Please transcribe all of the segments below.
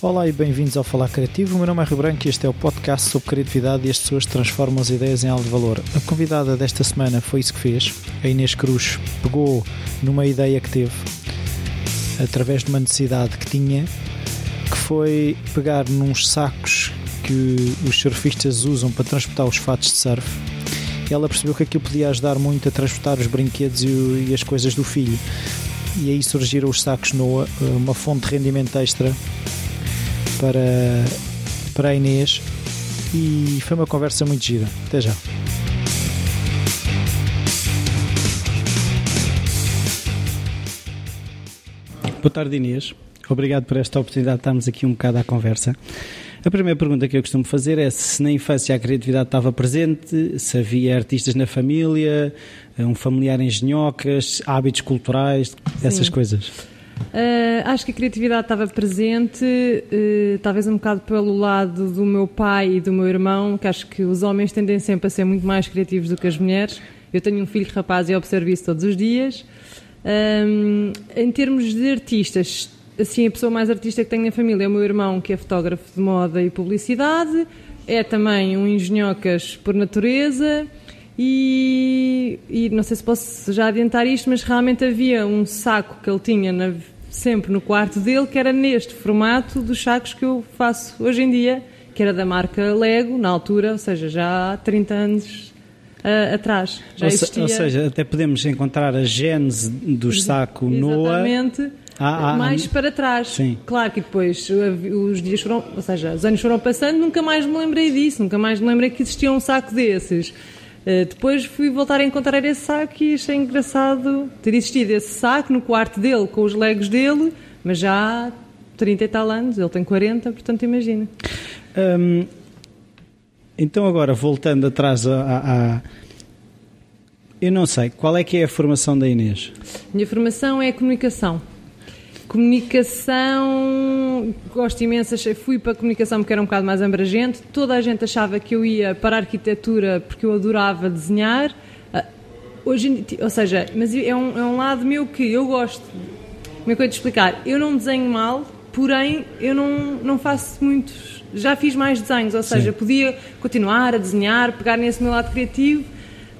Olá e bem-vindos ao Falar Criativo. O meu nome é Rio Branco e este é o podcast sobre criatividade e as pessoas transformam as ideias em algo de valor. A convidada desta semana foi isso que fez. A Inês Cruz pegou numa ideia que teve, através de uma necessidade que tinha, que foi pegar nos sacos que os surfistas usam para transportar os fatos de surf. Ela percebeu que aquilo podia ajudar muito a transportar os brinquedos e, as coisas do filho. E aí surgiram os sacos Noah, uma fonte de rendimento extra para, para a Inês e foi uma conversa muito gira. Até já. Boa tarde, Inês. Obrigado por esta oportunidade de estarmos aqui um bocado à conversa. A primeira pergunta que eu costumo fazer é se na infância a criatividade estava presente, se havia artistas na família, um familiar em genhocas, hábitos culturais, Sim. essas coisas. Uh, acho que a criatividade estava presente, uh, talvez um bocado pelo lado do meu pai e do meu irmão, que acho que os homens tendem sempre a ser muito mais criativos do que as mulheres. Eu tenho um filho rapaz e observo isso todos os dias. Um, em termos de artistas, assim, a pessoa mais artista que tenho na família é o meu irmão, que é fotógrafo de moda e publicidade, é também um engenhocas por natureza. E, e, não sei se posso já adiantar isto, mas realmente havia um saco que ele tinha na, sempre no quarto dele, que era neste formato dos sacos que eu faço hoje em dia, que era da marca Lego, na altura, ou seja, já há 30 anos uh, atrás. Já ou, existia... ou seja, até podemos encontrar a gênese do saco Noah. Exatamente. Ah, ah, mais ah, para trás. Sim. Claro que depois os dias foram, ou seja, os anos foram passando, nunca mais me lembrei disso, nunca mais me lembrei que existia um saco desses. Uh, depois fui voltar a encontrar esse saco e achei engraçado ter existido esse saco no quarto dele com os legos dele, mas já há 30 e tal anos, ele tem 40, portanto imagina. Um, então agora, voltando atrás a, a, Eu não sei, qual é que é a formação da Inês? Minha formação é comunicação. Comunicação, gosto imenso, fui para a comunicação porque era um bocado mais abrangente. Toda a gente achava que eu ia para a arquitetura porque eu adorava desenhar. Ah, hoje, ou seja, mas é um, é um lado meu que eu gosto. Como é que eu te explicar? Eu não desenho mal, porém eu não, não faço muitos. Já fiz mais desenhos, ou seja, Sim. podia continuar a desenhar, pegar nesse meu lado criativo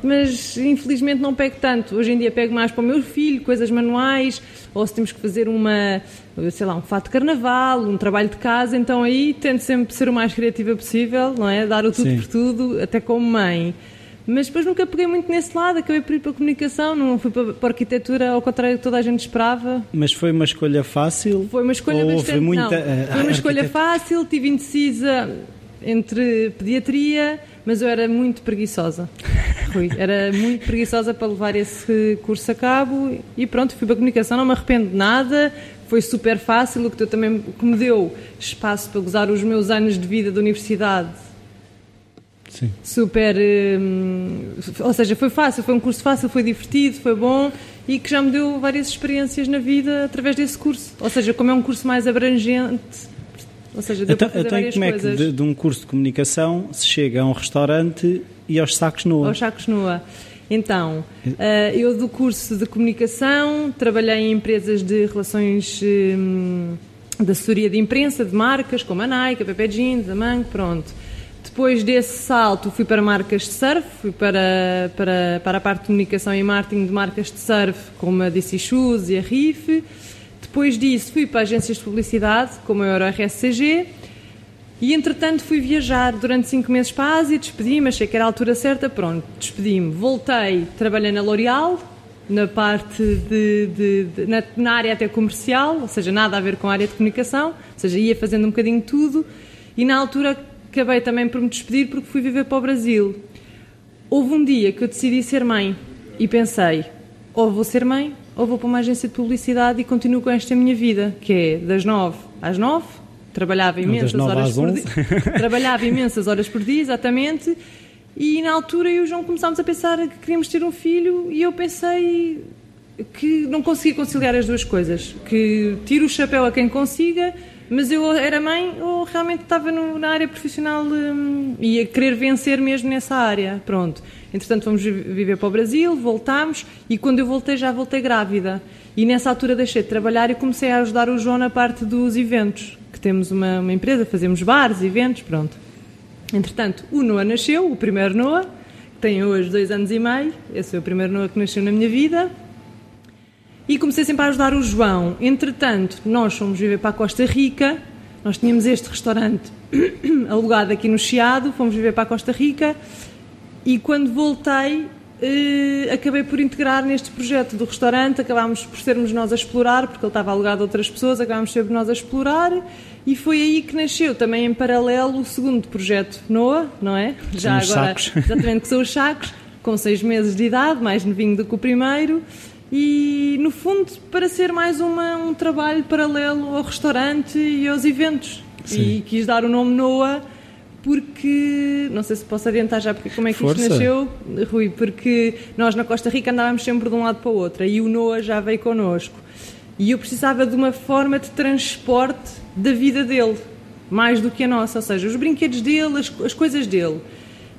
mas infelizmente não pego tanto. Hoje em dia pego mais para o meu filho, coisas manuais, ou se temos que fazer uma, sei lá, um fato de carnaval, um trabalho de casa, então aí tento sempre ser o mais criativa possível, não é? Dar o tudo Sim. por tudo, até como mãe. Mas depois nunca peguei muito nesse lado, acabei por ir para a comunicação, não fui para, para a arquitetura, ao contrário do que toda a gente esperava. Mas foi uma escolha fácil? Foi uma escolha bastante, muita, não, Foi uma escolha fácil, tive indecisa entre pediatria, mas eu era muito preguiçosa. Rui. Era muito preguiçosa para levar esse curso a cabo e pronto, fui para a comunicação, não me arrependo de nada, foi super fácil, o que também que me deu espaço para gozar os meus anos de vida da universidade. Sim. Super. Hum, ou seja, foi fácil, foi um curso fácil, foi divertido, foi bom e que já me deu várias experiências na vida através desse curso. Ou seja, como é um curso mais abrangente, ou seja, deu então, para fazer então como coisas. é que de, de, um curso de comunicação se chega a um restaurante e aos sacos nua? Aos sacos nua. Então, uh, eu do curso de comunicação trabalhei em empresas de relações um, de assessoria de imprensa, de marcas, como a Nike, a Pepe Jeans, a Mango, pronto. Depois desse salto fui para marcas de surf, fui para, para, para a parte de comunicação e marketing de marcas de surf, como a DC Shoes e a Riff. Depois disso fui para agências de publicidade, como a Euro RSCG, e entretanto fui viajar durante cinco meses para a Ásia, despedi-me, achei que era a altura certa, pronto, despedi-me. Voltei, trabalhei na L'Oréal, na parte de, de, de na, na, área até comercial, ou seja, nada a ver com a área de comunicação, ou seja, ia fazendo um bocadinho tudo, e na altura acabei também por me despedir porque fui viver para o Brasil. Houve um dia que eu decidi ser mãe e pensei, ou vou ser mãe, ou vou para uma agência de publicidade e continuo com esta minha vida, que é das nove às nove, trabalhava imensas horas por dia. trabalhava imensas horas por dia, exatamente. E na altura eu e o João começámos a pensar que queríamos ter um filho e eu pensei que não conseguia conciliar as duas coisas, que tiro o chapéu a quem consiga, mas eu era mãe ou realmente estava no, na área profissional hum, e a querer vencer mesmo nessa área. Pronto. Entretanto, fomos viver para o Brasil, voltámos e quando eu voltei já voltei grávida. E nessa altura deixei de trabalhar e comecei a ajudar o João na parte dos eventos que temos uma, uma empresa, fazemos bares, eventos, pronto. Entretanto, o Noah nasceu, o primeiro Noah, que tem hoje dois anos e meio, esse foi o primeiro Noah que nasceu na minha vida, e comecei sempre a ajudar o João. Entretanto, nós fomos viver para a Costa Rica, nós tínhamos este restaurante alugado aqui no Chiado, fomos viver para a Costa Rica, e quando voltei, Uh, acabei por integrar neste projeto do restaurante, acabámos por sermos nós a explorar, porque ele estava alugado a outras pessoas, acabámos ser nós a explorar e foi aí que nasceu também em paralelo o segundo projeto NOA, não é? Já são agora, sacos. exatamente, que são os sacos, com seis meses de idade, mais novinho do que o primeiro. E no fundo, para ser mais uma, um trabalho paralelo ao restaurante e aos eventos. Sim. E quis dar o nome NOA porque, não sei se posso adiantar já porque, como é que Força. isto nasceu, Rui, porque nós na Costa Rica andávamos sempre de um lado para o outro e o Noah já veio connosco. E eu precisava de uma forma de transporte da vida dele, mais do que a nossa, ou seja, os brinquedos dele, as, as coisas dele.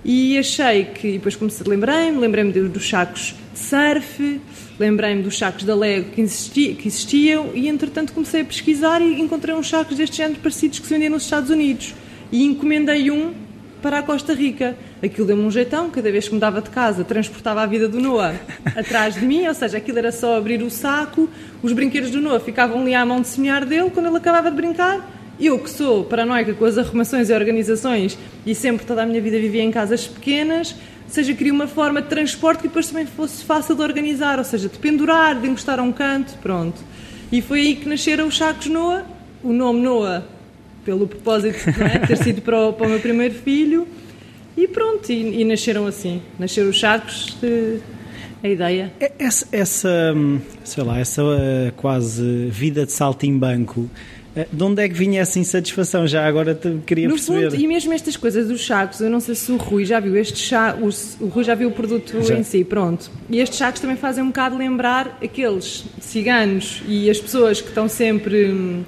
E achei que, e depois comecei, lembrei-me, lembrei-me dos sacos de surf, lembrei-me dos sacos da Lego que, existi, que existiam e entretanto comecei a pesquisar e encontrei uns sacos deste género parecidos que se vendiam nos Estados Unidos e encomendei um para a Costa Rica. Aquilo deu-me um jeitão, cada vez que mudava de casa, transportava a vida do Noah atrás de mim, ou seja, aquilo era só abrir o saco, os brinquedos do Noah ficavam ali à mão de semear dele quando ele acabava de brincar. Eu, que sou paranoica com as arrumações e organizações e sempre toda a minha vida vivia em casas pequenas, ou seja, queria uma forma de transporte que depois também fosse fácil de organizar, ou seja, de pendurar, de encostar a um canto, pronto. E foi aí que nasceram os sacos Noah, o nome Noah pelo propósito é? de ter sido para o, para o, meu primeiro filho. E pronto, e, e nasceram assim. Nasceram os charcos, de, a ideia. É, essa, essa, sei lá, essa eh, quase vida de saltimbanco, eh, de onde é que vinha essa insatisfação? Já agora te queria no perceber. Fundo, e mesmo estas coisas dos sacos, eu não sei se o Rui já viu este chá, o, o Rui já viu o produto já. em si, pronto. E estes sacos também fazem um bocado lembrar aqueles ciganos e as pessoas que estão sempre hum,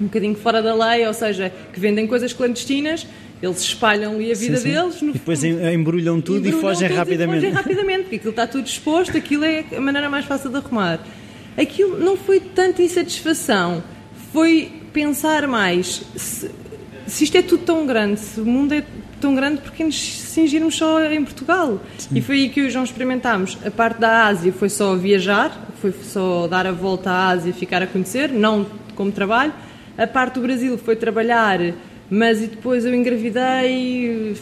um bocadinho fora da lei, ou seja, que vendem coisas clandestinas, eles espalham ali a vida sim, sim. deles. e depois embrulham tudo embrulham e fogem tudo rapidamente. E fogem rapidamente, porque aquilo está tudo exposto, aquilo é a maneira mais fácil de arrumar. Aquilo não foi tanta insatisfação, foi pensar mais se, se isto é tudo tão grande, se o mundo é tão grande, porque nos cingirmos só em Portugal? Sim. E foi aí que o João experimentámos. A parte da Ásia foi só viajar, foi só dar a volta à Ásia e ficar a conhecer, não como trabalho a parte do Brasil foi trabalhar, mas e depois eu engravidei.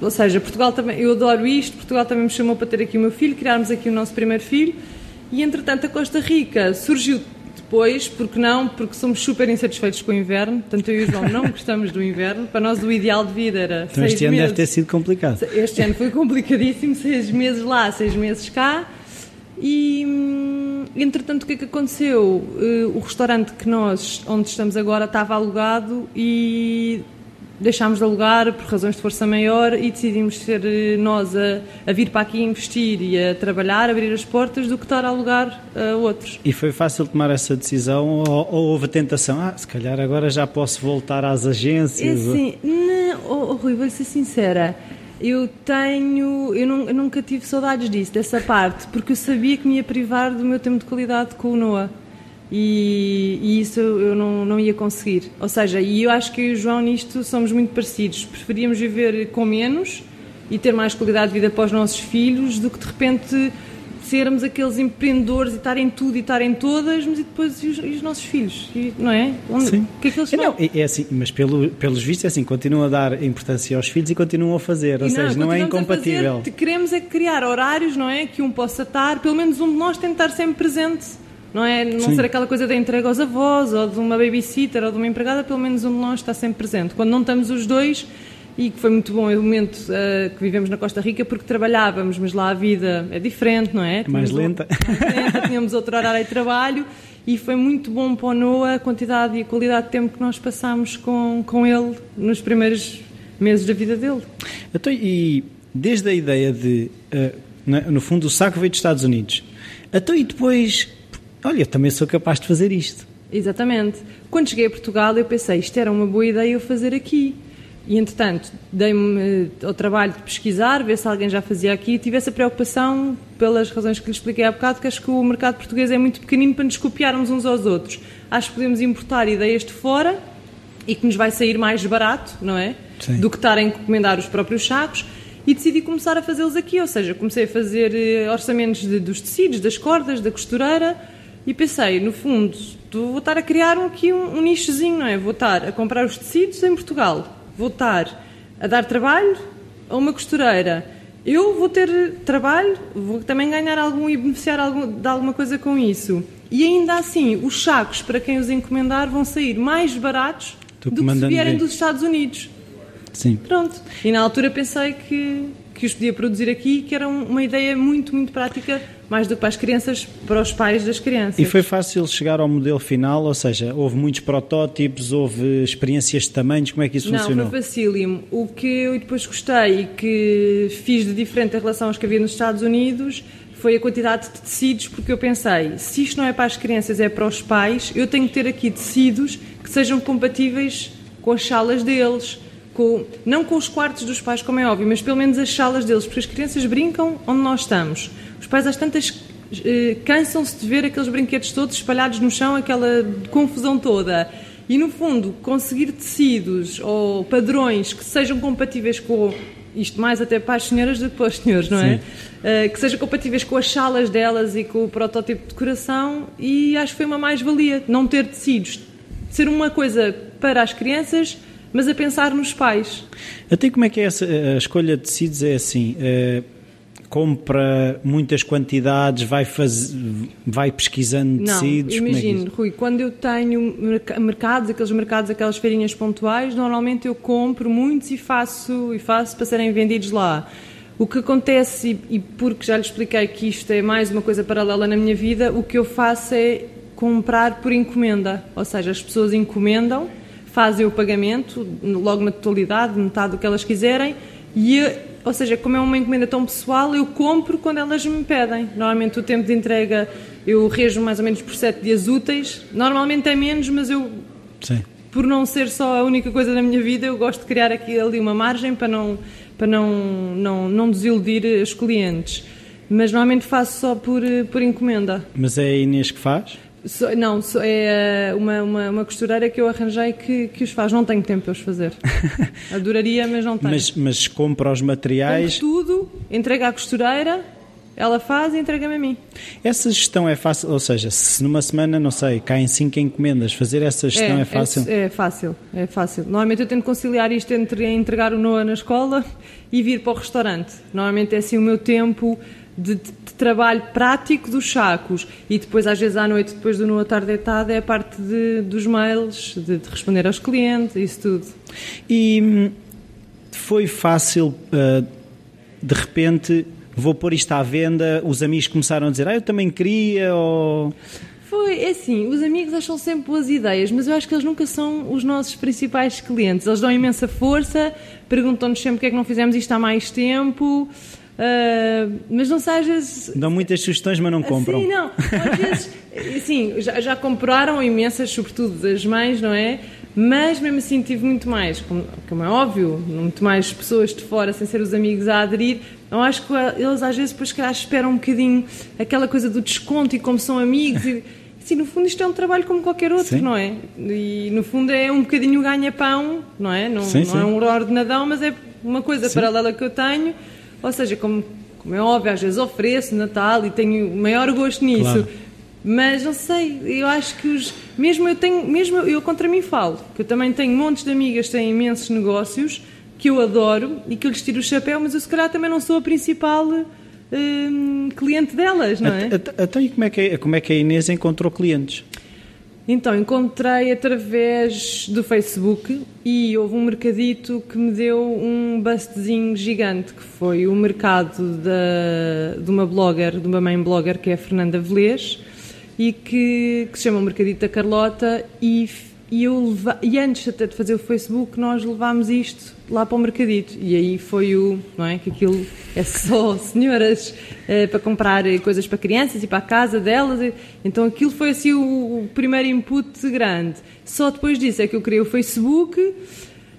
Ou seja, Portugal também, eu adoro isto, Portugal também me chamou para ter aqui o meu filho, criarmos aqui o nosso primeiro filho. E entretanto a Costa Rica surgiu depois, porque não? Porque somos super insatisfeitos com o inverno, tanto eu e o João não gostamos do inverno. Para nós o ideal de vida era então, este ano deve ter sido complicado. Este ano foi complicadíssimo, seis meses lá, seis meses cá. E entretanto, o que é que aconteceu? Uh, o restaurante que nós, onde estamos agora, estava alugado e deixámos de alugar por razões de força maior e decidimos ser eh, nós a, a, vir para aqui investir e a trabalhar, abrir as portas, do que estar a alugar a outros. E foi fácil tomar essa decisão ou, ou houve a tentação? Ah, se calhar agora já posso voltar às agências? É assim, não, oh, oh, Rui, vou ser sincera eu tenho. Eu, não, eu, nunca tive saudades disso, dessa parte, porque eu sabia que me ia privar do meu tempo de qualidade com o Noah. E, e isso eu não, não ia conseguir. Ou seja, e eu acho que eu e o João nisto somos muito parecidos. Preferíamos viver com menos e ter mais qualidade de vida para os nossos filhos do que de repente sermos aqueles empreendedores e estarem tudo e estarem todas, mas e depois e os, e os nossos filhos, e, não é? Onde, Sim. O que é que eles é, não, é assim, mas pelo, pelos vistos é assim, continuam a dar importância aos filhos e continuam a fazer, ou seja, não é incompatível. Fazer, queremos é criar horários, não é? Que um possa estar, pelo menos um de nós tem de estar sempre presente. Não é? Não Sim. ser aquela coisa da entrega aos avós, ou de uma babysitter, ou de uma empregada, pelo menos um de nós está sempre presente. Quando não estamos os dois, e que foi muito bom o momento uh, que vivemos na Costa Rica porque trabalhávamos, mas lá a vida é diferente, não é? é mais lenta. mais lenta. Tínhamos outro horário de trabalho e foi muito bom para o Noah a quantidade e a qualidade de tempo que nós passámos com, com ele nos primeiros meses da vida dele. Então, e desde a ideia de, uh, no fundo, o saco veio dos Estados Unidos, então e depois, olha, também sou capaz de fazer isto. Exatamente. Quando cheguei a Portugal eu pensei, isto era uma boa ideia eu fazer aqui e, entretanto, dei-me eh, ao trabalho de pesquisar, ver se alguém já fazia aqui e tive essa preocupação, pelas razões que lhe expliquei há bocado, que acho que o mercado português é muito pequenino para nos copiarmos uns aos outros. Acho que podemos importar ideias de fora e que nos vai sair mais barato, não é? Sim. Do que estar a encomendar os próprios sacos. E decidi começar a fazê-los aqui, ou seja, comecei a fazer eh, orçamentos de, dos tecidos, das cordas, da costureira e pensei, no fundo, vou estar a criar aqui um, um nichozinho, não é? Vou estar a comprar os tecidos em Portugal, vou estar a dar trabalho a uma costureira. Eu vou ter trabalho, vou também ganhar algum e beneficiar algum, de alguma coisa com isso. E ainda assim, os sacos para quem os encomendar vão sair mais baratos do que se vierem dos Estados Unidos. Sim. Pronto. E na altura pensei que, que os podia produzir aqui, que era uma ideia muito, muito prática, mais do que para as crianças, para os pais das crianças. E foi fácil chegar ao modelo final, ou seja, houve muitos protótipos, houve experiências de tamanhos, como é que isso Não, funcionou? Não, foi facílimo. O que eu depois gostei e que fiz de diferente em relação aos que havia nos Estados Unidos foi a quantidade de tecidos, porque eu pensei, se isto não é para as crianças, é para os pais, eu tenho que ter aqui tecidos que sejam compatíveis com as salas deles, com, não com os quartos dos pais, como é óbvio, mas pelo menos as salas deles, porque as crianças brincam onde nós estamos. Os pais às tantas eh, cansam-se de ver aqueles brinquedos todos espalhados no chão, aquela confusão toda. E no fundo, conseguir tecidos ou padrões que sejam compatíveis com isto mais até para as senhoras do que para os senhores, não é? Uh, que sejam compatíveis com as salas delas e com o protótipo de decoração e acho que foi uma mais-valia não ter tecidos, ser uma coisa para as crianças, mas a pensar nos pais. Até como é que é essa, a escolha de tecidos é assim? Uh, compra muitas quantidades, vai, faz, vai pesquisando não, tecidos? Imagino, é Rui, quando eu tenho mercados, aqueles mercados, aquelas feirinhas pontuais, normalmente eu compro muitos e faço, e faço para serem vendidos lá. O que acontece, e, e porque já lhe expliquei que isto é mais uma coisa paralela na minha vida, o que eu faço é comprar por encomenda. Ou seja, as pessoas encomendam, fazem o pagamento, logo na totalidade, metade do que elas quiserem, e ou seja, como é uma encomenda tão pessoal, eu compro quando elas me pedem. Normalmente o tempo de entrega eu rejo mais ou menos por 7 dias úteis. Normalmente é menos, mas eu, Sim. por não ser só a única coisa na minha vida, eu gosto de criar aqui ali uma margem para não, para não, não, não desiludir os clientes. Mas normalmente faço só por, por encomenda. Mas é a Inês que faz? So, não, so, é eh, uma, uma, uma, costureira que eu arranjei que, que os faz. Não tenho tempo para os fazer. Adoraria, mas não tenho. Mas, mas compra os materiais. Compro tudo, entrega à costureira, ela faz e entrega-me a mim. Essa gestão é fácil, ou seja, se numa semana, não sei, caem 5 encomendas, fazer essa gestão é, é fácil? É, é, fácil, é fácil. Normalmente eu tento conciliar isto entre entregar o Noah na escola e vir para o restaurante. Normalmente é assim o meu tempo de, de, trabalho prático dos sacos e depois às vezes à noite depois do no atardetada é a parte de, dos mails de, de, responder aos clientes isso tudo e hum, foi fácil uh, de repente vou pôr isto à venda os amigos começaram a dizer ah eu também queria ou foi, é assim, os amigos acham sempre boas ideias, mas eu acho que eles nunca são os nossos principais clientes. Eles dão imensa força, perguntam-nos sempre porque é que não fizemos isto há mais tempo. Uh, mas não sei, às vezes. Dão muitas sugestões, mas não compram. Sim, não. Às vezes, sim, já, já compraram imensas, sobretudo das mães, não é? Mas mesmo assim tive muito mais, como, como, é óbvio, muito mais pessoas de fora, sem ser os amigos, a aderir. Eu acho que eles às vezes, depois, calhar, esperam um bocadinho aquela coisa do desconto e como são amigos. E, assim, no fundo, isto é um trabalho como qualquer outro, sim. não é? E no fundo é um bocadinho ganha-pão, não é? Não, sim, não sim. é um ordenadão, mas é uma coisa paralela que eu tenho ou seja, como, como é óbvio, às vezes ofereço Natal e tenho maior gosto nisso. Claro. Mas não sei, eu acho que os. Mesmo eu tenho, mesmo eu contra mim falo, que eu também tenho montes de amigas que têm imensos negócios que eu adoro e que eu lhes tiro o chapéu, mas eu se calhar também não sou a principal hum, cliente delas, não é? Então, e como é, que, como é que a Inês encontrou clientes? Então, encontrei através do Facebook e houve um mercadito que me deu um bustzinho gigante, que foi o mercado da, de uma blogger, de uma mãe blogger, que é a Fernanda Velez, e que, que se chama o Mercadito da Carlota, e e, leva... e antes até de fazer o Facebook, nós levámos isto lá para o mercadito. E aí foi o. Não é? Que aquilo é só senhoras é, para comprar coisas para crianças e para a casa delas. Então aquilo foi assim o, o primeiro input grande. Só depois disso é que eu criei o Facebook.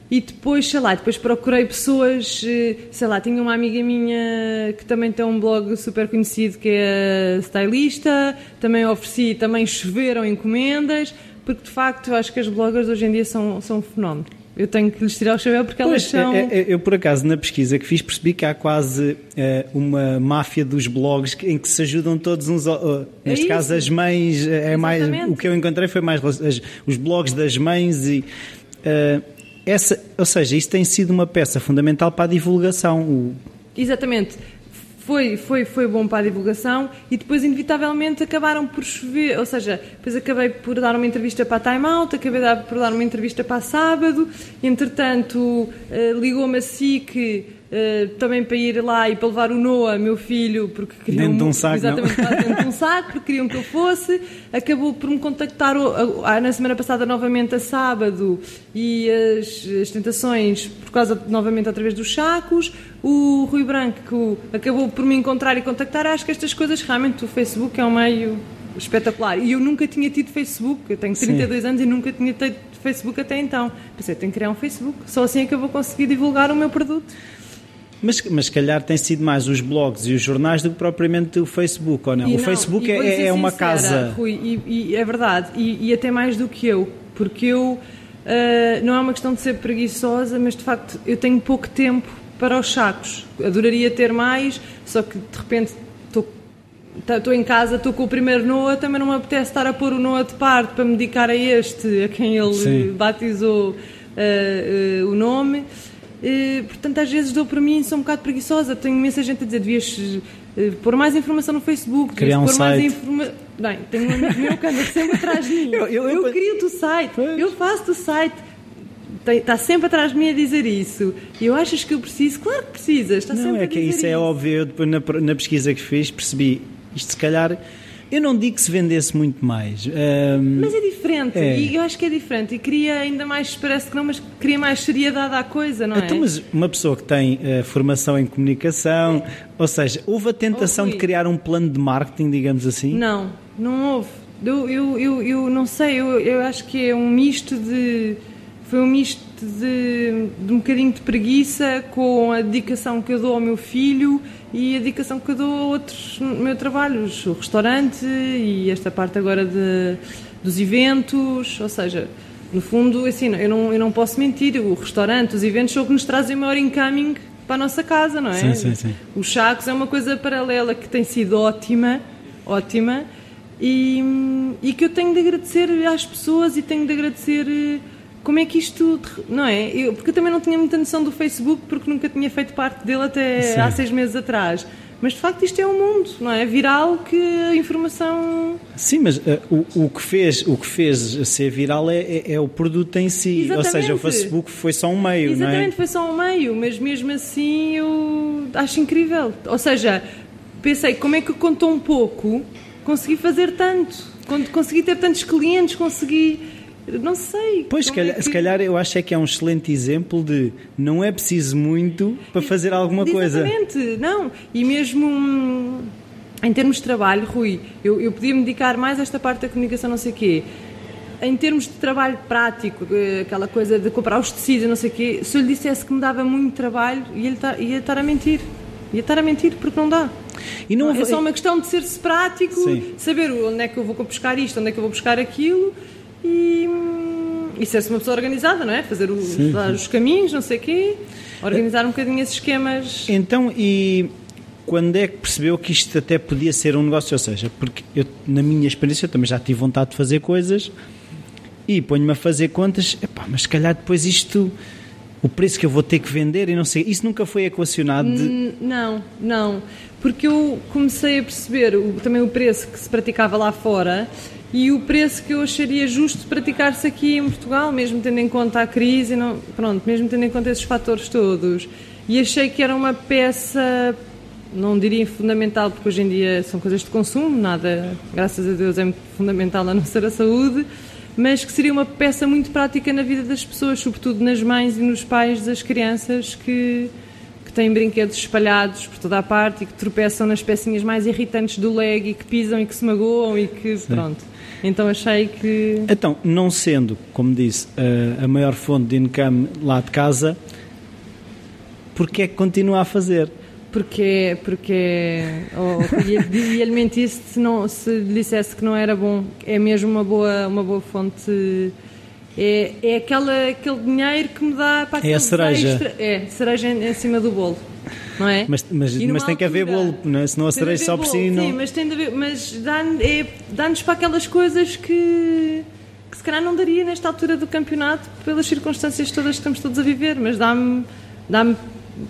E depois, sei lá, depois procurei pessoas, eh, sei lá, tinha uma amiga minha que também tem um blog super conhecido que é stylista, também ofereci, também choveram encomendas, porque de facto eu acho que as bloggers hoje em dia são, são um fenómeno. Eu tenho que lhes tirar o chapéu porque elas Pois, são. é- é- eu, por acaso, na pesquisa que fiz, percebi que há quase eh, uma máfia dos blogs em que se ajudam todos uns. É neste caso, as mães. eh, É mais, o que eu encontrei foi mais as- os blogs das mães e. eh, essa, ou seja, isso tem sido uma peça fundamental para a divulgação. O- Exatamente. Foi, foi, foi bom para a divulgação e depois, inevitavelmente, acabaram por chover. Ou seja, depois acabei por dar uma entrevista para a Time Out, acabei por dar uma entrevista para a Sábado. Entretanto, eh, ligou-me a SIC eh, também para ir lá e para levar o Noah, meu filho, porque queriam. Dentro de um saco? Exatamente, dentro de um saco, porque queriam que eu fosse. Acabou por me contactar o- a- a- na semana passada novamente a sábado e as, as tentações por causa novamente através dos sacos. O Rui Branco acabou por me encontrar e contactar. Acho que estas coisas realmente o Facebook é um meio espetacular. E eu nunca tinha tido Facebook, eu tenho 32 anos e nunca tinha tido Facebook até então. Pensei, tenho que criar um Facebook, só assim é que eu vou conseguir divulgar o meu produto. Mas, mas se calhar tem sido mais os blogs e os jornais do que propriamente o Facebook, ou não? E o não, Facebook é, é uma sincera, casa. Rui, e, e é verdade, e, e até mais do que eu, porque eu ah, não é uma questão de ser preguiçosa, mas de facto eu tenho pouco tempo para os sacos. Adoraria ter mais, só que de repente estou tá- em casa, estou com o primeiro Noah, também não me apetece estar a pôr o Noah de parte para me dedicar a este, a quem ele Sim. batizou ah, ah, o nome. Eh, portanto, às vezes dou para mim, sou um bocado preguiçosa. Tenho imensa gente a dizer: devias eh, pôr mais informação no Facebook, Criar um pôr mais site. informação. Bem, tenho um amigo meu que anda sempre atrás de mim. Eu- eu- eu- crio-te o site, Pois. eu faço-te o site. Está sempre atrás de mim a dizer isso. E eu achas que eu preciso? Claro que precisas. Está Não, sempre é que dizer isso é óbvio. Eu depois na, na pesquisa que fiz percebi isto se calhar. Eu não digo que se vendesse muito mais. Ahm, Mas é diferente, É. e eu acho que é diferente. E queria ainda mais, parece que não, mas queria mais seriedade à coisa, não é? Então, mas uma pessoa que tem eh, formação em comunicação, ou seja, houve a tentação de criar um plano de marketing, digamos assim? Não, não houve. Eu, eu, eu, eu não sei, eu, eu acho que é um misto de. Foi um misto de, de um bocadinho de preguiça com a dedicação que eu dou ao meu filho e a dedicação que eu dou a outros no meu trabalho, o restaurante e esta parte agora de, dos eventos, ou seja, no fundo, assim, eu não, eu não posso mentir, o restaurante, os eventos são o que nos trazem o maior incoming para a nossa casa, não é? Sim, sim, sim. Os sacos é uma coisa paralela que tem sido ótima, ótima, e, e que eu tenho de agradecer às pessoas e tenho de agradecer como é que isto, não é? Eu, porque eu também não tinha muita noção do Facebook porque nunca tinha feito parte dele até Sim. há seis meses atrás. Mas de facto isto é um mundo, não é? Viral que a informação. Sim, mas eh, o, o, que fez, o que fez ser viral é, é- é o produto em si. Ou seja, o Exatamente. Facebook foi só um meio, não é? Exatamente, foi só um meio, mas mesmo assim eu acho incrível. Ou seja, pensei como é que com tão pouco consegui fazer tanto, consegui ter tantos clientes, consegui. Não sei. Pois, se como é calhar, que- se calhar eu acho é que é um excelente exemplo de não é preciso muito para fazer alguma coisa. Exatamente, não. E mesmo hum, em termos de trabalho, Rui, eu, eu podia me dedicar mais a esta parte da comunicação, não sei o quê. Em termos de trabalho prático, aquela coisa de comprar os tecidos, não sei o quê, se eu lhe dissesse que me dava muito trabalho, ia, ia estar a mentir. Ia estar a mentir porque não dá. E não, é só uma questão de ser-se prático, Sim. saber onde é que eu vou buscar isto, onde é que eu vou buscar aquilo e, hum, e ser-se uma pessoa organizada, não é? Fazer o- Sim, dar os caminhos, não sei o quê, organizar um bocadinho esses esquemas. Então, e quando é que percebeu que isto até podia ser um negócio? Ou seja, porque eu, na minha experiência, eu também já tive vontade de fazer coisas e ponho-me a fazer contas, epá, mas se calhar depois isto, o preço que eu vou ter que vender e não sei, isso nunca foi equacionado de. N- Não, não. Porque eu comecei a perceber o- também o preço que se praticava lá fora e o preço que eu acharia justo praticar-se aqui em Portugal, mesmo tendo em conta a crise, não, pronto, mesmo tendo em conta esses fatores todos. E achei que era uma peça, não diria fundamental, porque hoje em dia são coisas de consumo, nada, graças a Deus, é muito fundamental a não ser a saúde, mas que seria uma peça muito prática na vida das pessoas, sobretudo nas mães e nos pais das crianças que que têm brinquedos espalhados por toda a parte e que tropeçam nas pecinhas mais irritantes do leg e que pisam e que se magoam e que pronto. Então achei que Então, não sendo, como disse, a, a maior fonte de income lá de casa, porque é que continua a fazer? porque porque oh, ia-lhe mentir se não se dissesse que não era bom é mesmo uma boa uma boa fonte é, é aquela, aquele dinheiro que me dá para É a cereja. Extra, é, cereja em, em, cima do bolo. Não é? Mas, mas, mas tem que haver bolo, não é? senão a cereja só por si. Não... Sim, mas tem de haver, mas dá-nos é, dá para aquelas coisas que, que se calhar não daria nesta altura do campeonato pelas circunstâncias todas que estamos todos a viver, mas dá-me dá-me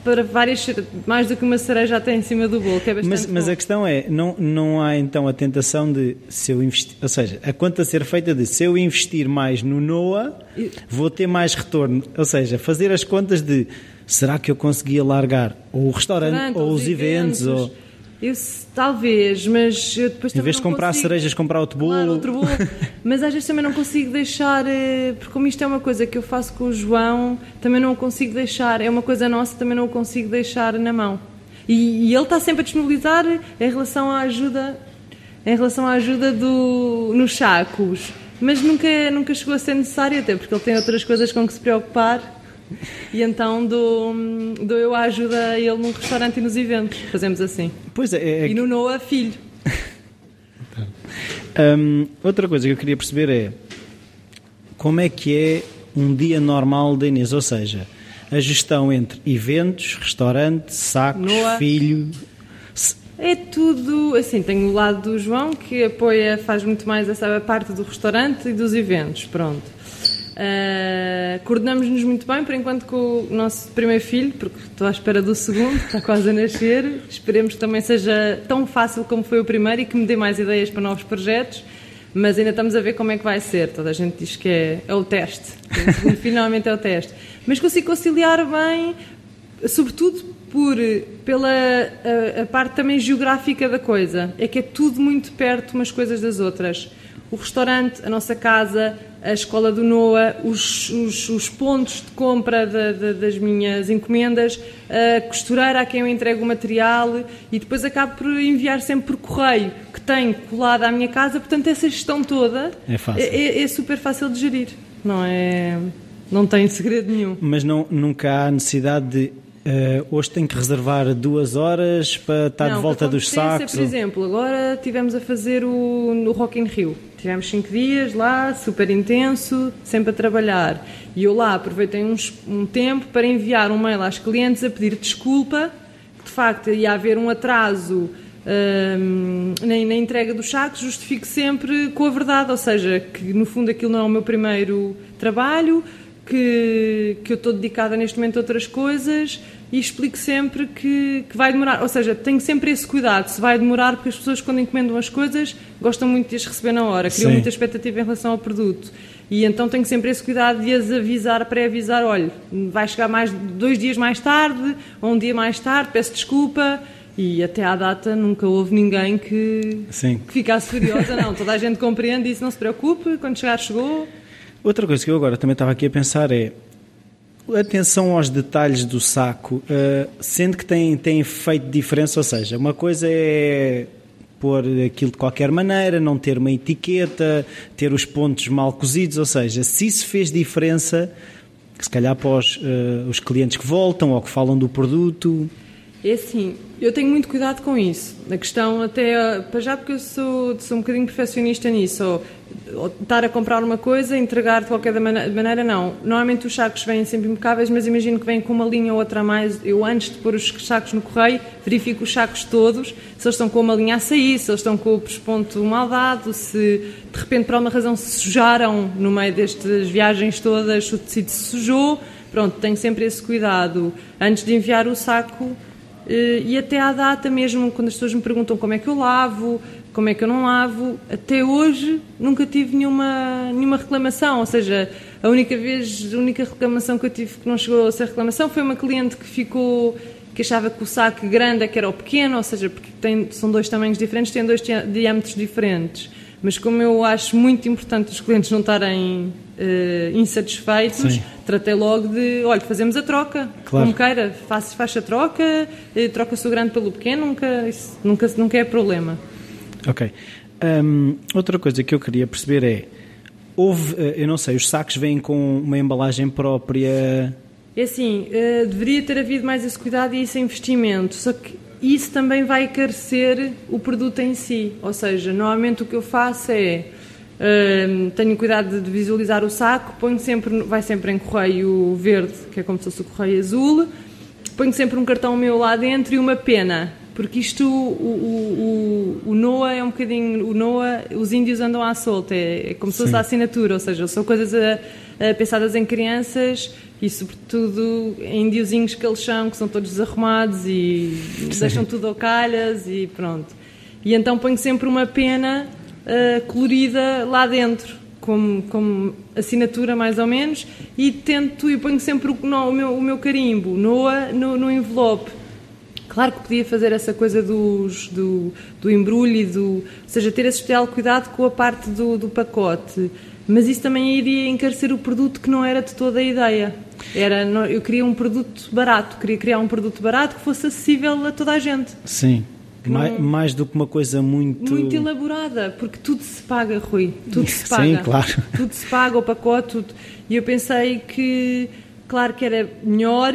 para várias, mais do que uma cereja até em cima do bolo, que é bastante mas, mas a questão é, não, não há então a tentação de, se eu investir, ou seja, a conta a ser feita de, se eu investir mais no NOA, vou ter mais retorno, ou seja, fazer as contas de, será que eu conseguia largar ou o restaurante, ou os eventos, eventos ou eu, talvez, mas eu depois Em vez de comprar consigo, cerejas, comprar outro bolo. Claro, outro bolo. mas às vezes também não consigo deixar, eh, porque como isto é uma coisa que eu faço com o João, também não o consigo deixar, é uma coisa nossa, também não o consigo deixar na mão. E, e ele está sempre a disponibilizar em relação à ajuda, em relação à ajuda do, nos sacos. Mas nunca, nunca chegou a ser necessário, até porque ele tem outras coisas com que se preocupar e então dou, dou eu a ajuda a ele num restaurante e nos eventos. Fazemos assim. Pois é. é e no Noah, filho. um, outra coisa que eu queria perceber é como é que é um dia normal da Inês, ou seja, a gestão entre eventos, restaurante, sacos, filho. É tudo, assim, tenho o lado do João que apoia, faz muito mais essa parte do restaurante e dos eventos, pronto. Uh, Coordenamos-nos muito bem, por enquanto, com o nosso primeiro filho, porque estou à espera do segundo, está quase a nascer. Esperemos que também seja tão fácil como foi o primeiro e que me dê mais ideias para novos projetos. Mas ainda estamos a ver como é que vai ser. Toda a gente diz que é, é o teste. O segundo, finalmente é o teste. Mas consigo conciliar bem, sobretudo por, pela a, a parte também geográfica da coisa. É que é tudo muito perto umas coisas das outras o restaurante, a nossa casa, a escola do NOA, os, os, os pontos de compra de, de, das minhas encomendas, a costureira a quem eu entrego o material e depois acabo por enviar sempre por correio, que tem colado à minha casa, portanto essa gestão toda é, é, é, é super fácil de gerir, não é... Não tem segredo nenhum. Mas não, nunca há necessidade de Uh, hoje tenho que reservar duas horas para estar não, de volta dos sacos? por exemplo, agora tivemos a fazer o, no Rock in Rio. Tivemos cinco dias lá, super intenso, sempre a trabalhar. E eu lá aproveitei uns, um tempo para enviar um mail às clientes a pedir desculpa, que de facto ia haver um atraso um, na, na, entrega dos sacos, justifico sempre com a verdade, ou seja, que no fundo aquilo não é o meu primeiro trabalho, que, que eu estou dedicada neste momento a outras coisas e explico sempre que, que vai demorar. Ou seja, tenho sempre esse cuidado. Se vai demorar, porque as pessoas, quando encomendam as coisas, gostam muito de as receber na hora, criam Sim. muita expectativa em relação ao produto. E então tenho sempre esse cuidado de as avisar, pré-avisar: olha, vai chegar mais dois dias mais tarde, ou um dia mais tarde, peço desculpa. E até à data nunca houve ninguém que, que ficasse furiosa. Não, toda a gente compreende isso, não se preocupe, quando chegar, chegou. Outra coisa que eu agora também estava aqui a pensar é atenção aos detalhes do saco, uh, sendo que tem, tem feito diferença, ou seja, uma coisa é pôr aquilo de qualquer maneira, não ter uma etiqueta, ter os pontos mal cozidos, ou seja, se isso fez diferença, se calhar para os, uh, os clientes que voltam ou que falam do produto. É assim, eu tenho muito cuidado com isso. A questão até, para já porque eu sou, sou um bocadinho perfeccionista nisso, ou, ou estar a comprar uma coisa, entregar de qualquer maneira, não. Normalmente os sacos vêm sempre impecáveis, mas imagino que vêm com uma linha ou outra a mais. Eu antes de pôr os sacos no correio, verifico os sacos todos, se eles estão com uma linha a sair, se eles estão com o pesponto mal dado, se de repente por alguma razão se sujaram no meio destas viagens todas, o tecido se sujou. Pronto, tenho sempre esse cuidado. Antes de enviar o saco, e até à data mesmo, quando as pessoas me perguntam como é que eu lavo, como é que eu não lavo, até hoje nunca tive nenhuma, nenhuma reclamação, ou seja, a única vez, a única reclamação que eu tive que não chegou a ser reclamação foi uma cliente que ficou que achava que o saco grande é que era o pequeno, ou seja, porque tem, são dois tamanhos diferentes, têm dois diâmetros diferentes. Mas como eu acho muito importante os clientes não estarem uh, insatisfeitos, Sim. tratei logo de, olha, fazemos a troca, claro. como queira, faz, faz a troca, uh, troca-se o grande pelo pequeno, nunca, isso, nunca, nunca é problema. Ok. Um, outra coisa que eu queria perceber é, houve, eh, eu não sei, os sacos vêm com uma embalagem própria É assim, uh, deveria ter havido mais esse cuidado e esse investimento, só que isso também vai encarecer o produto em si. Ou seja, normalmente o que eu faço é Uh, tenho cuidado de visualizar o saco, ponho sempre, vai sempre em correio verde, que é como se fosse o correio azul, ponho sempre um cartão meu lá dentro e uma pena, porque isto, o, o, o, o NOA é um bocadinho, o NOA, os índios andam à solta, é, é como se fosse a assinatura, ou seja, são coisas a, pensadas em crianças e sobretudo em índiozinhos que eles são, que são todos desarrumados e Sim. deixam tudo ao calhas e pronto. E então ponho sempre uma pena uh, colorida lá dentro, como, como assinatura mais ou menos, e tento e ponho sempre o, no, o, meu, o meu carimbo NOA no, no envelope. Claro que podia fazer essa coisa dos, do, do embrulho e do. Ou seja, ter esse especial cuidado com a parte do, do pacote. Mas isso também iria encarecer o produto que não era de toda a ideia. Era, eu queria um produto barato, queria criar um produto barato que fosse acessível a toda a gente. Sim. Mais, mais, do que uma coisa muito. Muito elaborada, porque tudo se paga, Rui. Tudo se paga. Sim, claro. Tudo se paga, o pacote. Tudo. E eu pensei que, claro que era melhor,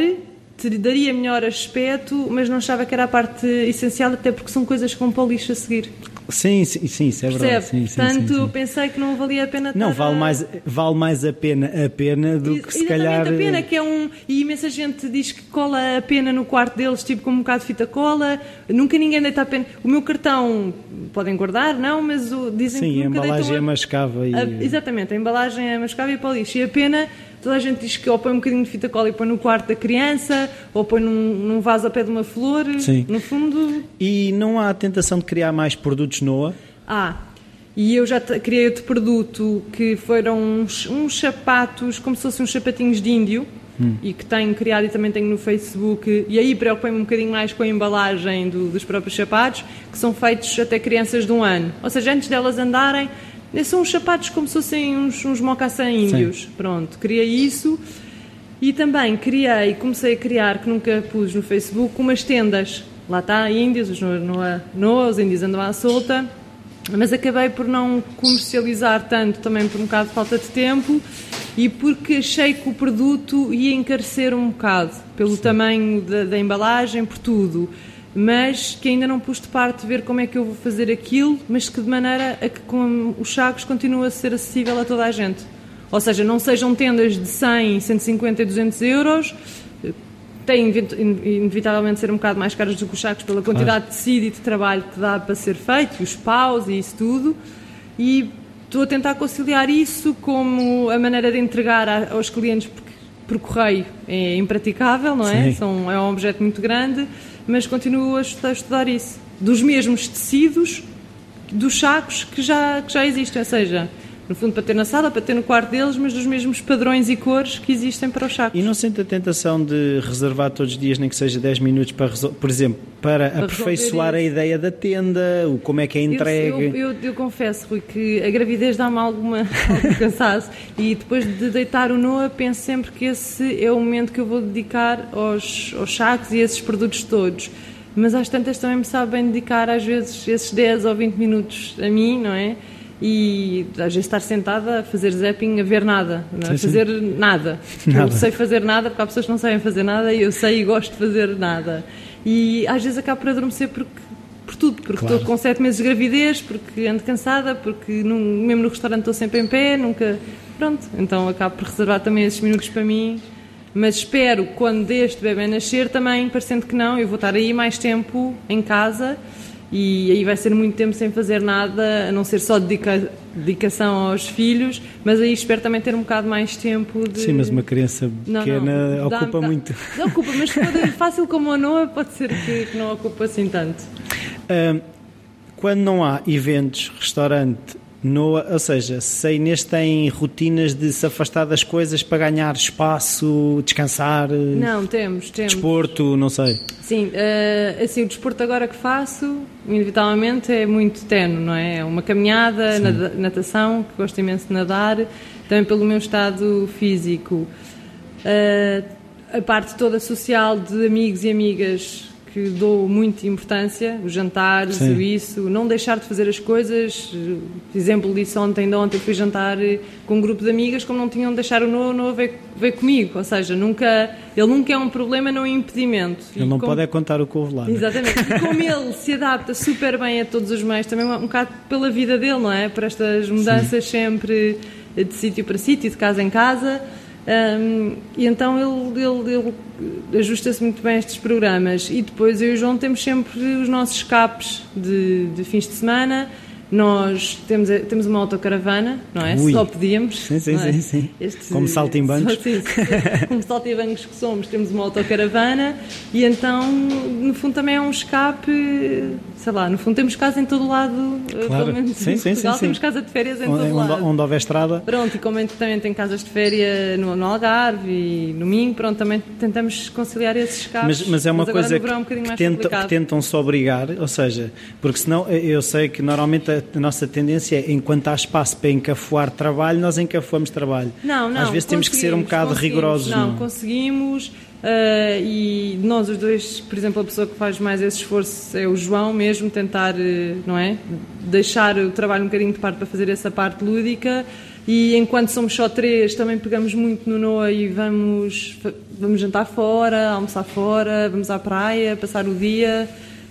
daria melhor aspecto, mas não achava que era a parte essencial, até porque são coisas com para o lixo a seguir. Sim, sim, sim, isso é verdade. Sim, Portanto, sim, sim, pensei que não valia a pena Não, vale, a... mais, vale mais a pena a pena do que se calhar. a pena, que é um. E imensa gente diz que cola a pena no quarto deles, tipo com um bocado de fita cola. Nunca ninguém deita a pena. O meu cartão podem guardar, não, mas o, dizem sim, que. Sim, a embalagem é mascava e. A, exatamente, a embalagem é mascava e para o lixo. E a pena toda a gente diz que ou põe um bocadinho de fita cola e põe no quarto da criança, ou põe num, num vaso a pé de uma flor. Sim. No fundo. E não há a tentação de criar mais produtos NOA? Ah, e eu já criei outro produto que foram uns, uns sapatos, como se fossem uns sapatinhos de índio, hum. e que tenho criado e também tenho no Facebook. E aí preocupei-me um bocadinho mais com a embalagem do, dos próprios sapatos, que são feitos até crianças de um ano. Ou seja, antes delas andarem, são uns sapatos como se fossem uns, uns mocassins índios. Sim. Pronto, criei isso. E também criei, comecei a criar, que nunca pus no Facebook, umas tendas. Lá está, índios, os Noa, Noa, os índios andam à solta mas acabei por não comercializar tanto também por um bocado de falta de tempo e porque achei que o produto ia encarecer um bocado pelo Sim. tamanho da, da, embalagem, por tudo, mas que ainda não pus de parte ver como é que eu vou fazer aquilo, mas que de maneira a que com os sacos continue a ser acessível a toda a gente. Ou seja, não sejam tendas de 100, 150 e 200 euros, têm inevitavelmente ser um bocado mais caros do que os sacos pela quantidade de tecido e de trabalho que dá para ser feito, os paus e isso tudo. E estou a tentar conciliar isso como a maneira de entregar aos clientes, porque por correio é impraticável, não é? São, é um objeto muito grande, mas continuo a estudar, isso. Dos mesmos tecidos dos sacos que já, que já existem, ou seja, no fundo para ter na sala, para ter no quarto deles, mas dos mesmos padrões e cores que existem para os sacos. E não sente a tentação de reservar todos os dias, nem que seja 10 minutos, para, por exemplo, para, para aperfeiçoar a ideia da tenda, o como é que é entregue? Eu, eu, eu confesso, Rui, que a gravidez dá-me alguma, algum cansaço e depois de deitar o Noah penso sempre que esse é o momento que eu vou dedicar aos, aos sacos e esses produtos todos mas às tantas também me sabe bem dedicar às vezes esses 10 ou 20 minutos a mim, não é? E às vezes estar sentada a fazer zapping a ver nada, não é? fazer sim. nada. nada. Eu sei fazer nada porque há pessoas que não sabem fazer nada e eu sei e gosto de fazer nada. E às vezes acabo por adormecer porque por tudo, porque claro. estou com sete meses de gravidez, porque ando cansada, porque num, mesmo no restaurante estou sempre em pé, nunca. Pronto, então acabo por reservar também esses minutos para mim. Mas espero, quando este bebê nascer, também, parecendo que não, eu vou estar aí mais tempo em casa e aí vai ser muito tempo sem fazer nada, a não ser só dedica, dedicação aos filhos, mas aí espero também ter um bocado mais tempo de... Sim, mas uma criança pequena não, não, ocupa dá, muito. Ocupa, mas é fácil como a Noa, pode ser que, que não ocupa assim tanto. quando não há eventos, restaurante, no, ou seja, se a Inês tem rotinas de se afastar das coisas para ganhar espaço, descansar? Não, temos, temos. Desporto, não sei. Sim, uh, assim, o desporto agora que faço, inevitavelmente, é muito tenue, não é? É uma caminhada, nada, natação, que gosto imenso de nadar, também pelo meu estado físico. Uh, a parte toda social de amigos e amigas que dou muita importância, os jantares, Sim. o isso, não deixar de fazer as coisas. Exemplo disso ontem, de ontem fui jantar eh, com um grupo de amigas, como não tinham de deixar o Noah, o Noah veio, veio comigo. Ou seja, nunca, ele nunca é um problema, não é um impedimento. Ele E não como- pode é contar o que houve lá. é? Exatamente. E como ele se adapta super bem a todos os meios, também um bocado pela vida dele, não é? Por estas mudanças sempre de sítio para sítio, de casa em casa. Hum, e então ele, ele, ele ajusta-se muito bem a estes programas. E depois eu e o João temos sempre os nossos escapes de, de fins de semana. Nós temos, temos uma autocaravana, não é? Ui. Só podíamos. Sim, sim, é? sim, sim. Este- Como saltimbancos. Só- sim, sim. Como saltimbancos que somos, temos uma autocaravana e então, no fundo, também é um escape, sei lá, no fundo temos casa em todo lado, eh, Claro. pelo menos Sim, em sim, Portugal, sim, temos casa de férias em Onde, todo onde, lado. onde houver estrada. Pronto, e como gente também tem casas de férias no, no Algarve e no Minho, pronto, também tentamos conciliar esses escapes. Mas, mas é uma agora coisa é um que, bocadinho que, tentam, complicado. que tentam se obrigar, ou seja, porque senão eh, eu sei que normalmente a, a nossa tendência é, enquanto há espaço para encafuar trabalho, nós encafuamos trabalho. Não, não. Às vezes temos que ser um bocado rigorosos. Não, Não, conseguimos. ah, e nós os dois, por exemplo, a pessoa que faz mais esse esforço é o João mesmo, tentar, eh, não é? Deixar o trabalho um bocadinho de parte para fazer essa parte lúdica. E enquanto somos só três, também pegamos muito no Noa e vamos, vamos jantar fora, almoçar fora, vamos à praia, passar o dia.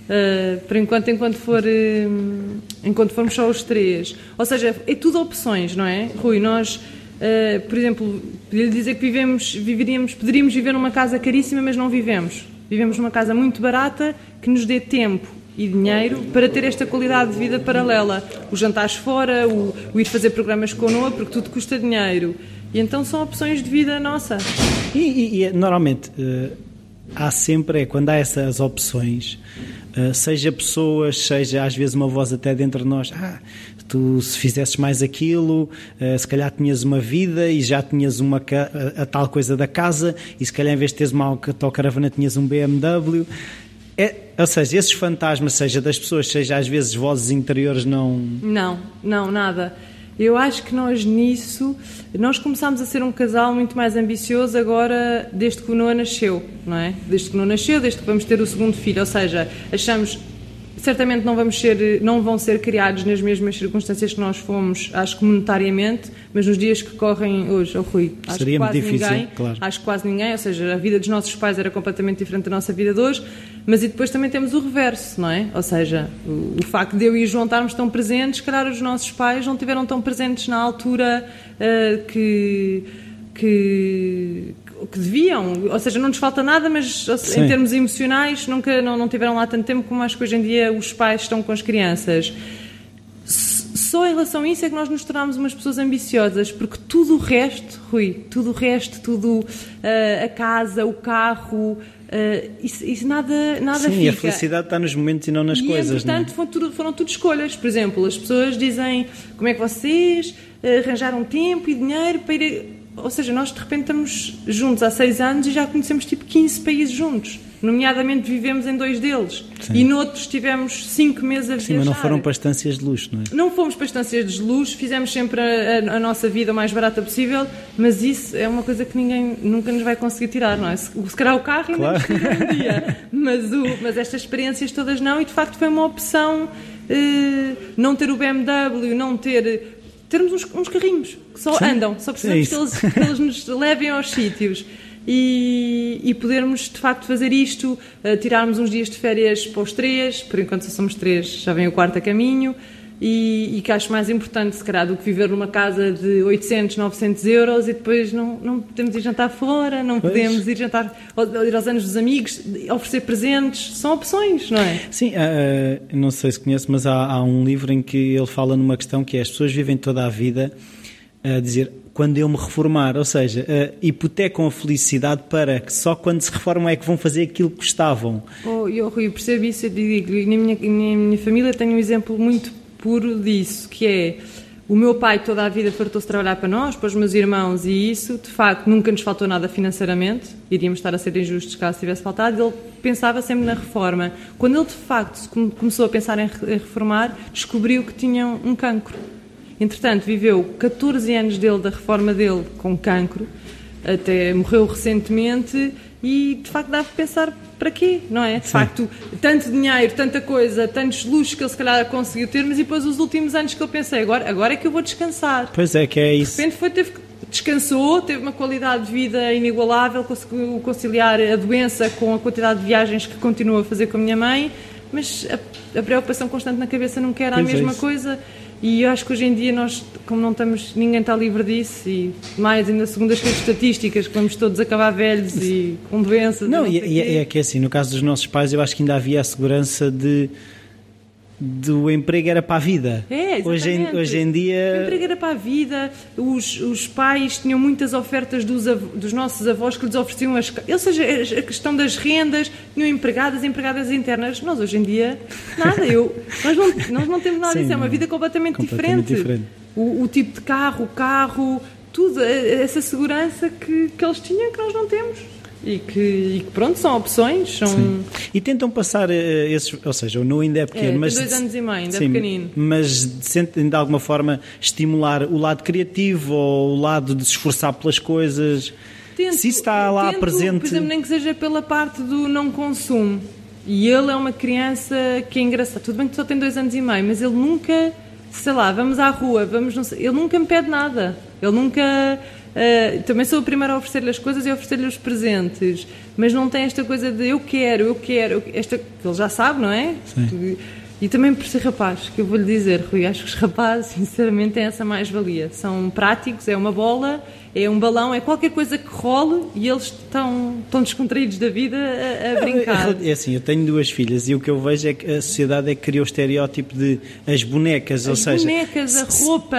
Uh, por enquanto, enquanto, for, hum, enquanto formos só os três. Ou seja, é tudo opções, não é? Rui, nós, uh, por exemplo, podia dizer que vivemos, viveríamos, poderíamos viver numa casa caríssima, mas não vivemos. Vivemos numa casa muito barata que nos dê tempo e dinheiro para ter esta qualidade de vida paralela. Os jantares fora, o, o ir fazer programas com Noa, porque tudo custa dinheiro. E então são opções de vida nossa. E, e- e, normalmente há sempre, é, quando há essas opções, eh, seja pessoas, seja às vezes uma voz até dentro de nós, ah, tu se fizesses mais aquilo, eh, se calhar tinhas uma vida e já tinhas uma a, a tal coisa da casa, e se calhar em vez de teres uma autocaravana tinhas um BMW. É, ou seja, esses fantasmas, seja das pessoas, seja às vezes vozes interiores, não. Não, não, nada. Eu acho que nós nisso, nós começámos a ser um casal muito mais ambicioso agora desde que o Noah nasceu, não é? Desde que o Noah nasceu, desde que vamos ter o segundo filho, ou seja, achamos certamente não vamos ser não vão ser criados nas mesmas circunstâncias que nós fomos, acho que monetariamente, mas nos dias que correm hoje, oh Rui, acho Seria que quase difícil, ninguém, claro. acho que quase ninguém, ou seja, a vida dos nossos pais era completamente diferente da nossa vida de hoje, mas e depois também temos o reverso, não é? Ou seja, o, o facto de eu e o João estarmos tão presentes, se calhar os nossos pais não tiveram tão presentes na altura ah, que, que, que deviam, ou seja, não nos falta nada, mas Sim. em termos emocionais nunca não, não tiveram lá tanto tempo como acho que hoje em dia os pais estão com as crianças. Só em relação a isso é que nós nos tornámos umas pessoas ambiciosas, porque tudo o resto, Rui, tudo o resto, tudo ah, a casa, o carro, ah, isso, isso nada, nada Sim, fica. a felicidade está nos momentos e não nas e, coisas. não é? foram tudo, foram tudo escolhas. Por exemplo, as pessoas dizem como é que vocês eh, arranjaram tempo e dinheiro para ir. Ou seja, nós de repente estamos juntos há seis anos e já conhecemos tipo 15 países juntos. Nomeadamente vivemos em dois deles. Sim. E noutros tivemos cinco meses a Sim, viajar. mas não foram para estâncias de luxo, não é? Não fomos para estâncias de luxo, fizemos sempre a, a- a nossa vida o mais barata possível, mas isso é uma coisa que ninguém nunca nos vai conseguir tirar, não é? Se, se calhar o carro ainda Claro. nos um dia, mas, o, mas estas experiências todas não, e de facto foi uma opção eh, não ter o BMW, não ter. Termos uns, uns carrinhos que só Sim, andam, só é precisamos isso. que eles, que eles nos levem aos sítios. E, e podermos de facto fazer isto, eh, tirarmos uns dias de férias para os três, por enquanto só somos três, já vem o quarto a caminho, e, e que acho mais importante, se calhar, do que viver numa casa de 800, 900 euros e depois não, não podemos ir jantar fora, não Pois. podemos ir jantar, ir aos anos dos amigos, oferecer presentes, são opções, não é? Sim, ah, não sei se conhece, mas há, há um livro em que ele fala numa questão que é as pessoas vivem toda a vida a dizer quando eu me reformar, ou seja, ah, hipotecam a felicidade para que só quando se reformam é que vão fazer aquilo que gostavam. Oh, eu, Rui, percebo isso, eu digo, e na minha, na minha família tenho um exemplo muito puro disso, que é o meu pai toda a vida fartou-se trabalhar para nós, para os meus irmãos, e isso, de facto, nunca nos faltou nada financeiramente, iríamos estar a ser injustos caso tivesse faltado, ele pensava sempre na reforma. Quando ele, de facto, começou a pensar em reformar, descobriu que tinha um cancro. Entretanto, viveu 14 anos dele, da reforma dele, com cancro, até morreu recentemente e de facto dá para pensar para quê, não é? De Sim. facto, tanto dinheiro, tanta coisa, tantos luxos que ele se calhar conseguiu ter, mas depois os últimos anos que eu pensei, agora, agora é que eu vou descansar. Pois é, que é isso. De repente foi, teve, descansou, teve uma qualidade de vida inigualável, conseguiu conciliar a doença com a quantidade de viagens que continua a fazer com a minha mãe, mas a, a preocupação constante na cabeça não quer a pois é mesma é coisa. E eu acho que hoje em dia nós, como não estamos, ninguém está livre disso e mais ainda segundo as estatísticas que vamos todos acabar velhos e com doenças. Não, não e, e é, é que assim, no caso dos nossos pais eu acho que ainda havia a segurança de do emprego era para a vida. É, hoje, em, hoje em dia. O emprego era para a vida, os, os pais tinham muitas ofertas dos, dos nossos avós que lhes ofereciam, as, ou seja, a questão das rendas, tinham empregadas, empregadas internas. Nós hoje em dia, nada, eu, nós, não, nós não temos nada disso, é uma vida completamente, completamente diferente. diferente. O, o, tipo de carro, o carro, tudo, essa segurança que, que eles tinham que nós não temos e que, e que, pronto, são opções. São... Sim. E tentam passar uh, esses, ou seja, o Nu ainda é pequeno, é, mas. dois anos e meio, ainda é sim, é pequenino. Mas sentem de alguma forma estimular o lado criativo ou o lado de se esforçar pelas coisas. Tento, se está lá tento, presente. Por exemplo, nem que seja pela parte do não consumo. E ele é uma criança que é engraçada. Tudo bem que só tem dois anos e meio, mas ele nunca, sei lá, vamos à rua, vamos, sei, ele nunca me pede nada. Ele nunca Uh, também sou a primeira a oferecer-lhe as coisas e a oferecer-lhe os presentes, mas não tem esta coisa de eu quero, eu quero, esta, que ele já sabe, não é? Sim. E também por ser rapaz, que eu vou-lhe dizer, Rui, acho que os rapazes, sinceramente, têm essa mais-valia. São práticos, é uma bola, é um balão, é qualquer coisa que role e eles estão, estão descontraídos da vida a, a brincar. É, é assim, eu tenho duas filhas e o que eu vejo é que a sociedade é que criou o estereótipo de as bonecas, as ou seja... bonecas, a roupa...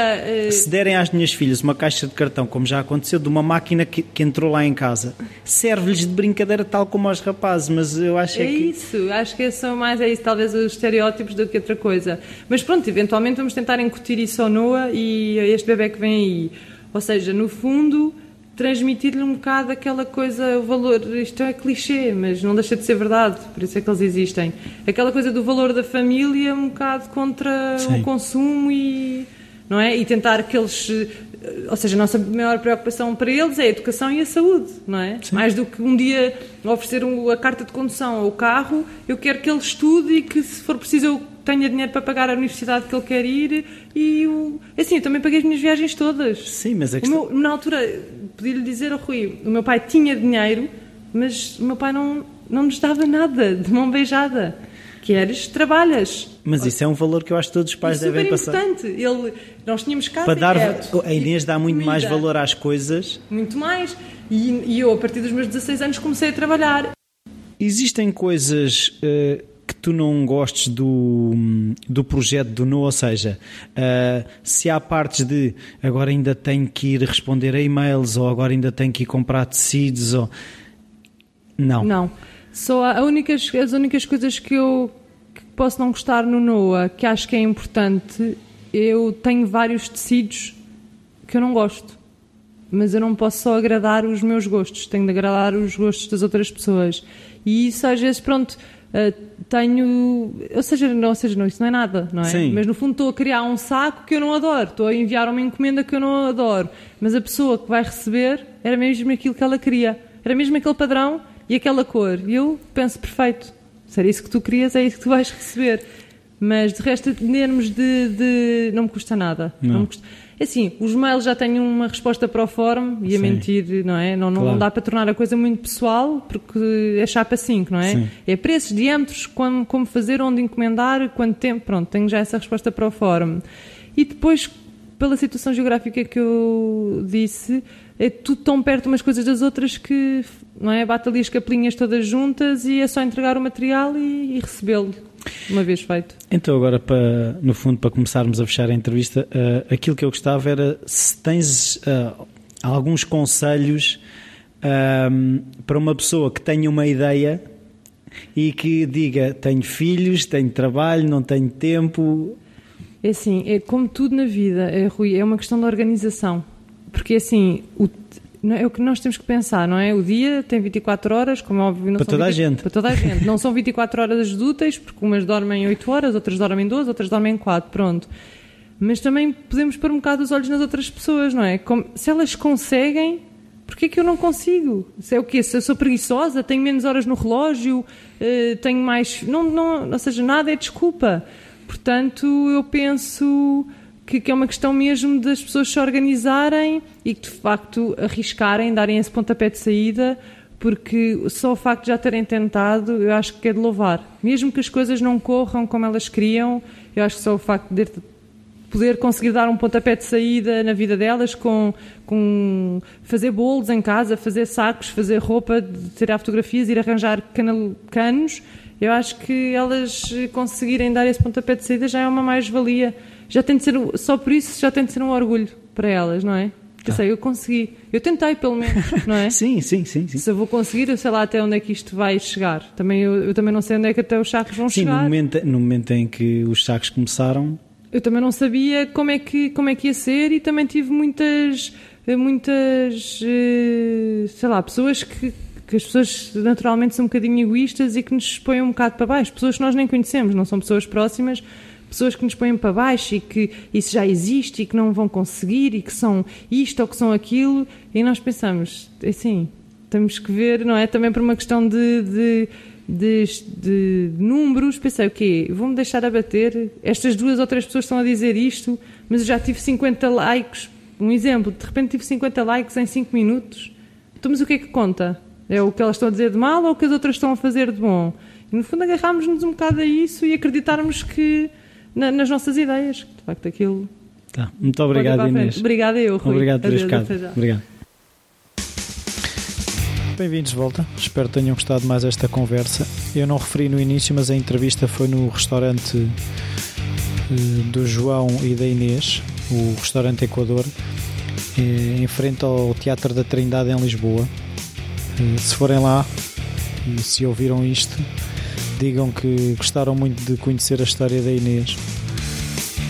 Se, se derem às minhas filhas uma caixa de cartão, como já aconteceu, de uma máquina que, que entrou lá em casa, serve-lhes de brincadeira tal como aos rapazes, mas eu acho é, é que... isso, acho que são mais, é isso, talvez os estereótipos do que outra coisa. Mas pronto, eventualmente vamos tentar incutir isso ao Noah e este bebê que vem aí ou seja, no fundo, transmitir-lhe um bocado aquela coisa, o valor, isto é clichê, mas não deixa de ser verdade, por isso é que eles existem. Aquela coisa do valor da família um bocado contra Sim. o consumo e, não é? E tentar que eles, ou seja, a nossa maior preocupação para eles é a educação e a saúde, não é? Sim. Mais do que um dia oferecer a carta de condução ou o carro, eu quero que ele estude e que se for preciso eu tenha dinheiro para pagar a universidade que ele quer ir e o... assim, eu também paguei as minhas viagens todas. Sim, mas é questão... meu, na altura, podia-lhe dizer ao Rui, o meu pai tinha dinheiro, mas o meu pai não, não nos dava nada, de mão beijada. Queres, trabalhas. Mas isso é um valor que eu acho que todos os pais devem passar. É importante. Ele, nós tínhamos casa Para dar, A Inês dá muito comida. mais valor às coisas. Muito mais. E, e, eu, a partir dos meus 16 anos, comecei a trabalhar. Existem coisas uh, que tu não gostes do, do projeto do No, ou seja, uh, se há partes de agora ainda tenho que ir responder a e-mails ou agora ainda tenho que ir comprar tecidos ou... Não. Não. Só a únicas, as únicas coisas que eu que posso não gostar no NOA, que acho que é importante, eu tenho vários tecidos que eu não gosto. Mas eu não posso só agradar os meus gostos, tenho de agradar os gostos das outras pessoas. E isso às vezes, pronto, Uh, tenho. Ou seja, não, ou seja não, isso não é nada, não é? Sim. Mas no fundo estou a criar um saco que eu não adoro, estou a enviar uma encomenda que eu não adoro, mas a pessoa que vai receber era mesmo aquilo que ela queria, era mesmo aquele padrão e aquela cor. E eu penso, perfeito, se era isso que tu querias, é isso que tu vais receber. Mas de resto, em termos de, de. não me custa nada. Não. não me custa. É assim, os mails já têm uma resposta para o fórum e a mentir, não é? Não, não, claro. dá para tornar a coisa muito pessoal porque é chapa 5, não é? Sim. É preços, diâmetros, como, como fazer, onde encomendar, quanto tempo. Pronto, tenho já essa resposta para o fórum. E depois, pela situação geográfica que eu disse, é tudo tão perto umas coisas das outras que não é? bate ali as capelinhas todas juntas e é só entregar o material e, e recebê-lo uma vez feito. Então agora, para, no fundo, para começarmos a fechar a entrevista, uh, aquilo que eu gostava era se tens uh, alguns conselhos uh, para uma pessoa que tenha uma ideia e que diga tenho filhos, tenho trabalho, não tenho tempo. É assim, é como tudo na vida, é, Rui, é uma questão de organização porque assim, o, é o que nós temos que pensar, não é? O dia tem 24 horas, como é óbvio, não para toda 20, a gente. Para toda a gente. não são 24 horas úteis, porque umas dormem 8 horas, outras dormem 12, outras dormem 4, pronto. Mas também podemos pôr um bocado os olhos nas outras pessoas, não é? Como, se elas conseguem, Porquê que eu não consigo? Se é o quê? Se eu sou preguiçosa, tenho menos horas no relógio, uh, tenho mais. Não, não, ou seja, nada é desculpa. Portanto, eu penso que, que, é uma questão mesmo das pessoas se organizarem e que de facto arriscarem, darem esse pontapé de saída, porque só o facto de já terem tentado, eu acho que é de louvar. Mesmo que as coisas não corram como elas queriam, eu acho que só o facto de poder conseguir dar um pontapé de saída na vida delas com, com fazer bolos em casa, fazer sacos, fazer roupa, tirar fotografias, ir arranjar canos, eu acho que elas conseguirem dar esse pontapé de saída já é uma mais-valia. Já tem de ser, só por isso já tem de ser um orgulho para elas, não é? Eu sei, eu consegui. Eu tentei, pelo menos, não é? sim, sim, sim, sim. Se eu vou conseguir, eu sei lá até onde é que isto vai chegar. Também, eu, eu também não sei onde é que até os sacos vão sim, chegar. Sim, no momento, no momento em que os sacos começaram, eu também não sabia como é que, como é que ia ser e também tive muitas, muitas eh, sei lá, pessoas que, que as pessoas naturalmente são um bocadinho egoístas e que nos põem um bocado para baixo. Pessoas que nós nem conhecemos, não são pessoas próximas, pessoas que nos põem para baixo e que isso já existe e que não vão conseguir e que são isto ou que são aquilo. E nós pensamos, assim, temos que ver, não é? Também por uma questão de, de de, de números, pensei, o quê? Vou-me deixar abater? Estas duas ou três pessoas estão a dizer isto, mas eu já tive 50 likes. Um exemplo, de repente tive 50 likes em 5 minutos. Então, mas o que é que conta? É o que elas estão a dizer de mal ou o que as outras estão a fazer de bom? E no fundo agarrámos-nos um bocado a isso e acreditarmos que na, nas nossas ideias, de facto aquilo. Tá. Muito obrigado, Inês. Obrigada eu, Rui. Obrigado por ficado. Obrigado bem-vindos de volta. Espero que tenham gostado mais esta conversa. Eu não referi no início, mas a entrevista foi no restaurante eh, do João e da Inês, o restaurante Equador, eh, em frente ao Teatro da Trindade em Lisboa. Eh, se forem lá e se ouviram isto, digam que gostaram muito de conhecer a história da Inês,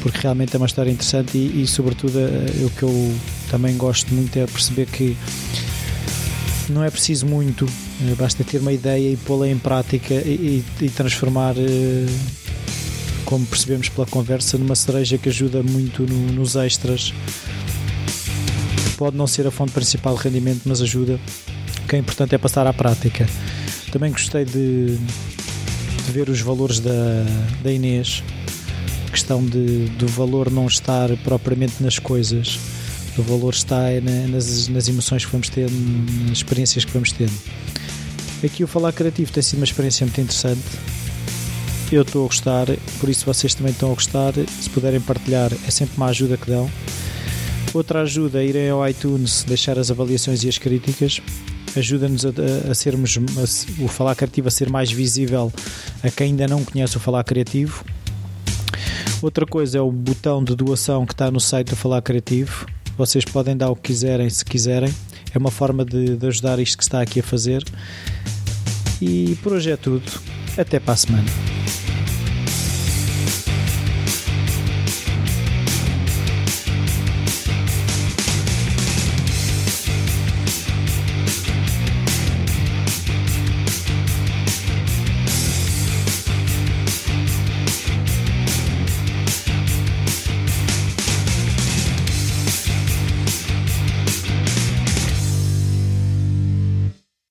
porque realmente é uma história interessante e, e sobretudo, o que eu também gosto muito é perceber que não é preciso muito, eh, basta ter uma ideia e pô-la em prática e, e, transformar, eh, como percebemos pela conversa, numa cereja que ajuda muito no, nos extras. Pode não ser a fonte principal de rendimento, mas ajuda. O que é importante é passar à prática. Também gostei de ver os valores da, da Inês, a questão de, do valor não estar propriamente nas coisas o valor está nas, nas emoções que vamos ter, nas experiências que vamos ter. Aqui o Falar Criativo tem sido uma experiência muito interessante. Eu estou a gostar, por isso vocês também estão a gostar. Se puderem partilhar, é sempre uma ajuda que dão. Outra ajuda é irem ao iTunes, deixar as avaliações e as críticas. Ajuda-nos a, a, sermos a, o Falar Criativo a ser mais visível a quem ainda não conhece o Falar Criativo. Outra coisa é o botão de doação que está no site do Falar Criativo vocês podem dar o que quiserem, se quiserem. É uma forma de, de ajudar isto que está aqui a fazer. E por hoje é tudo. Até para a semana.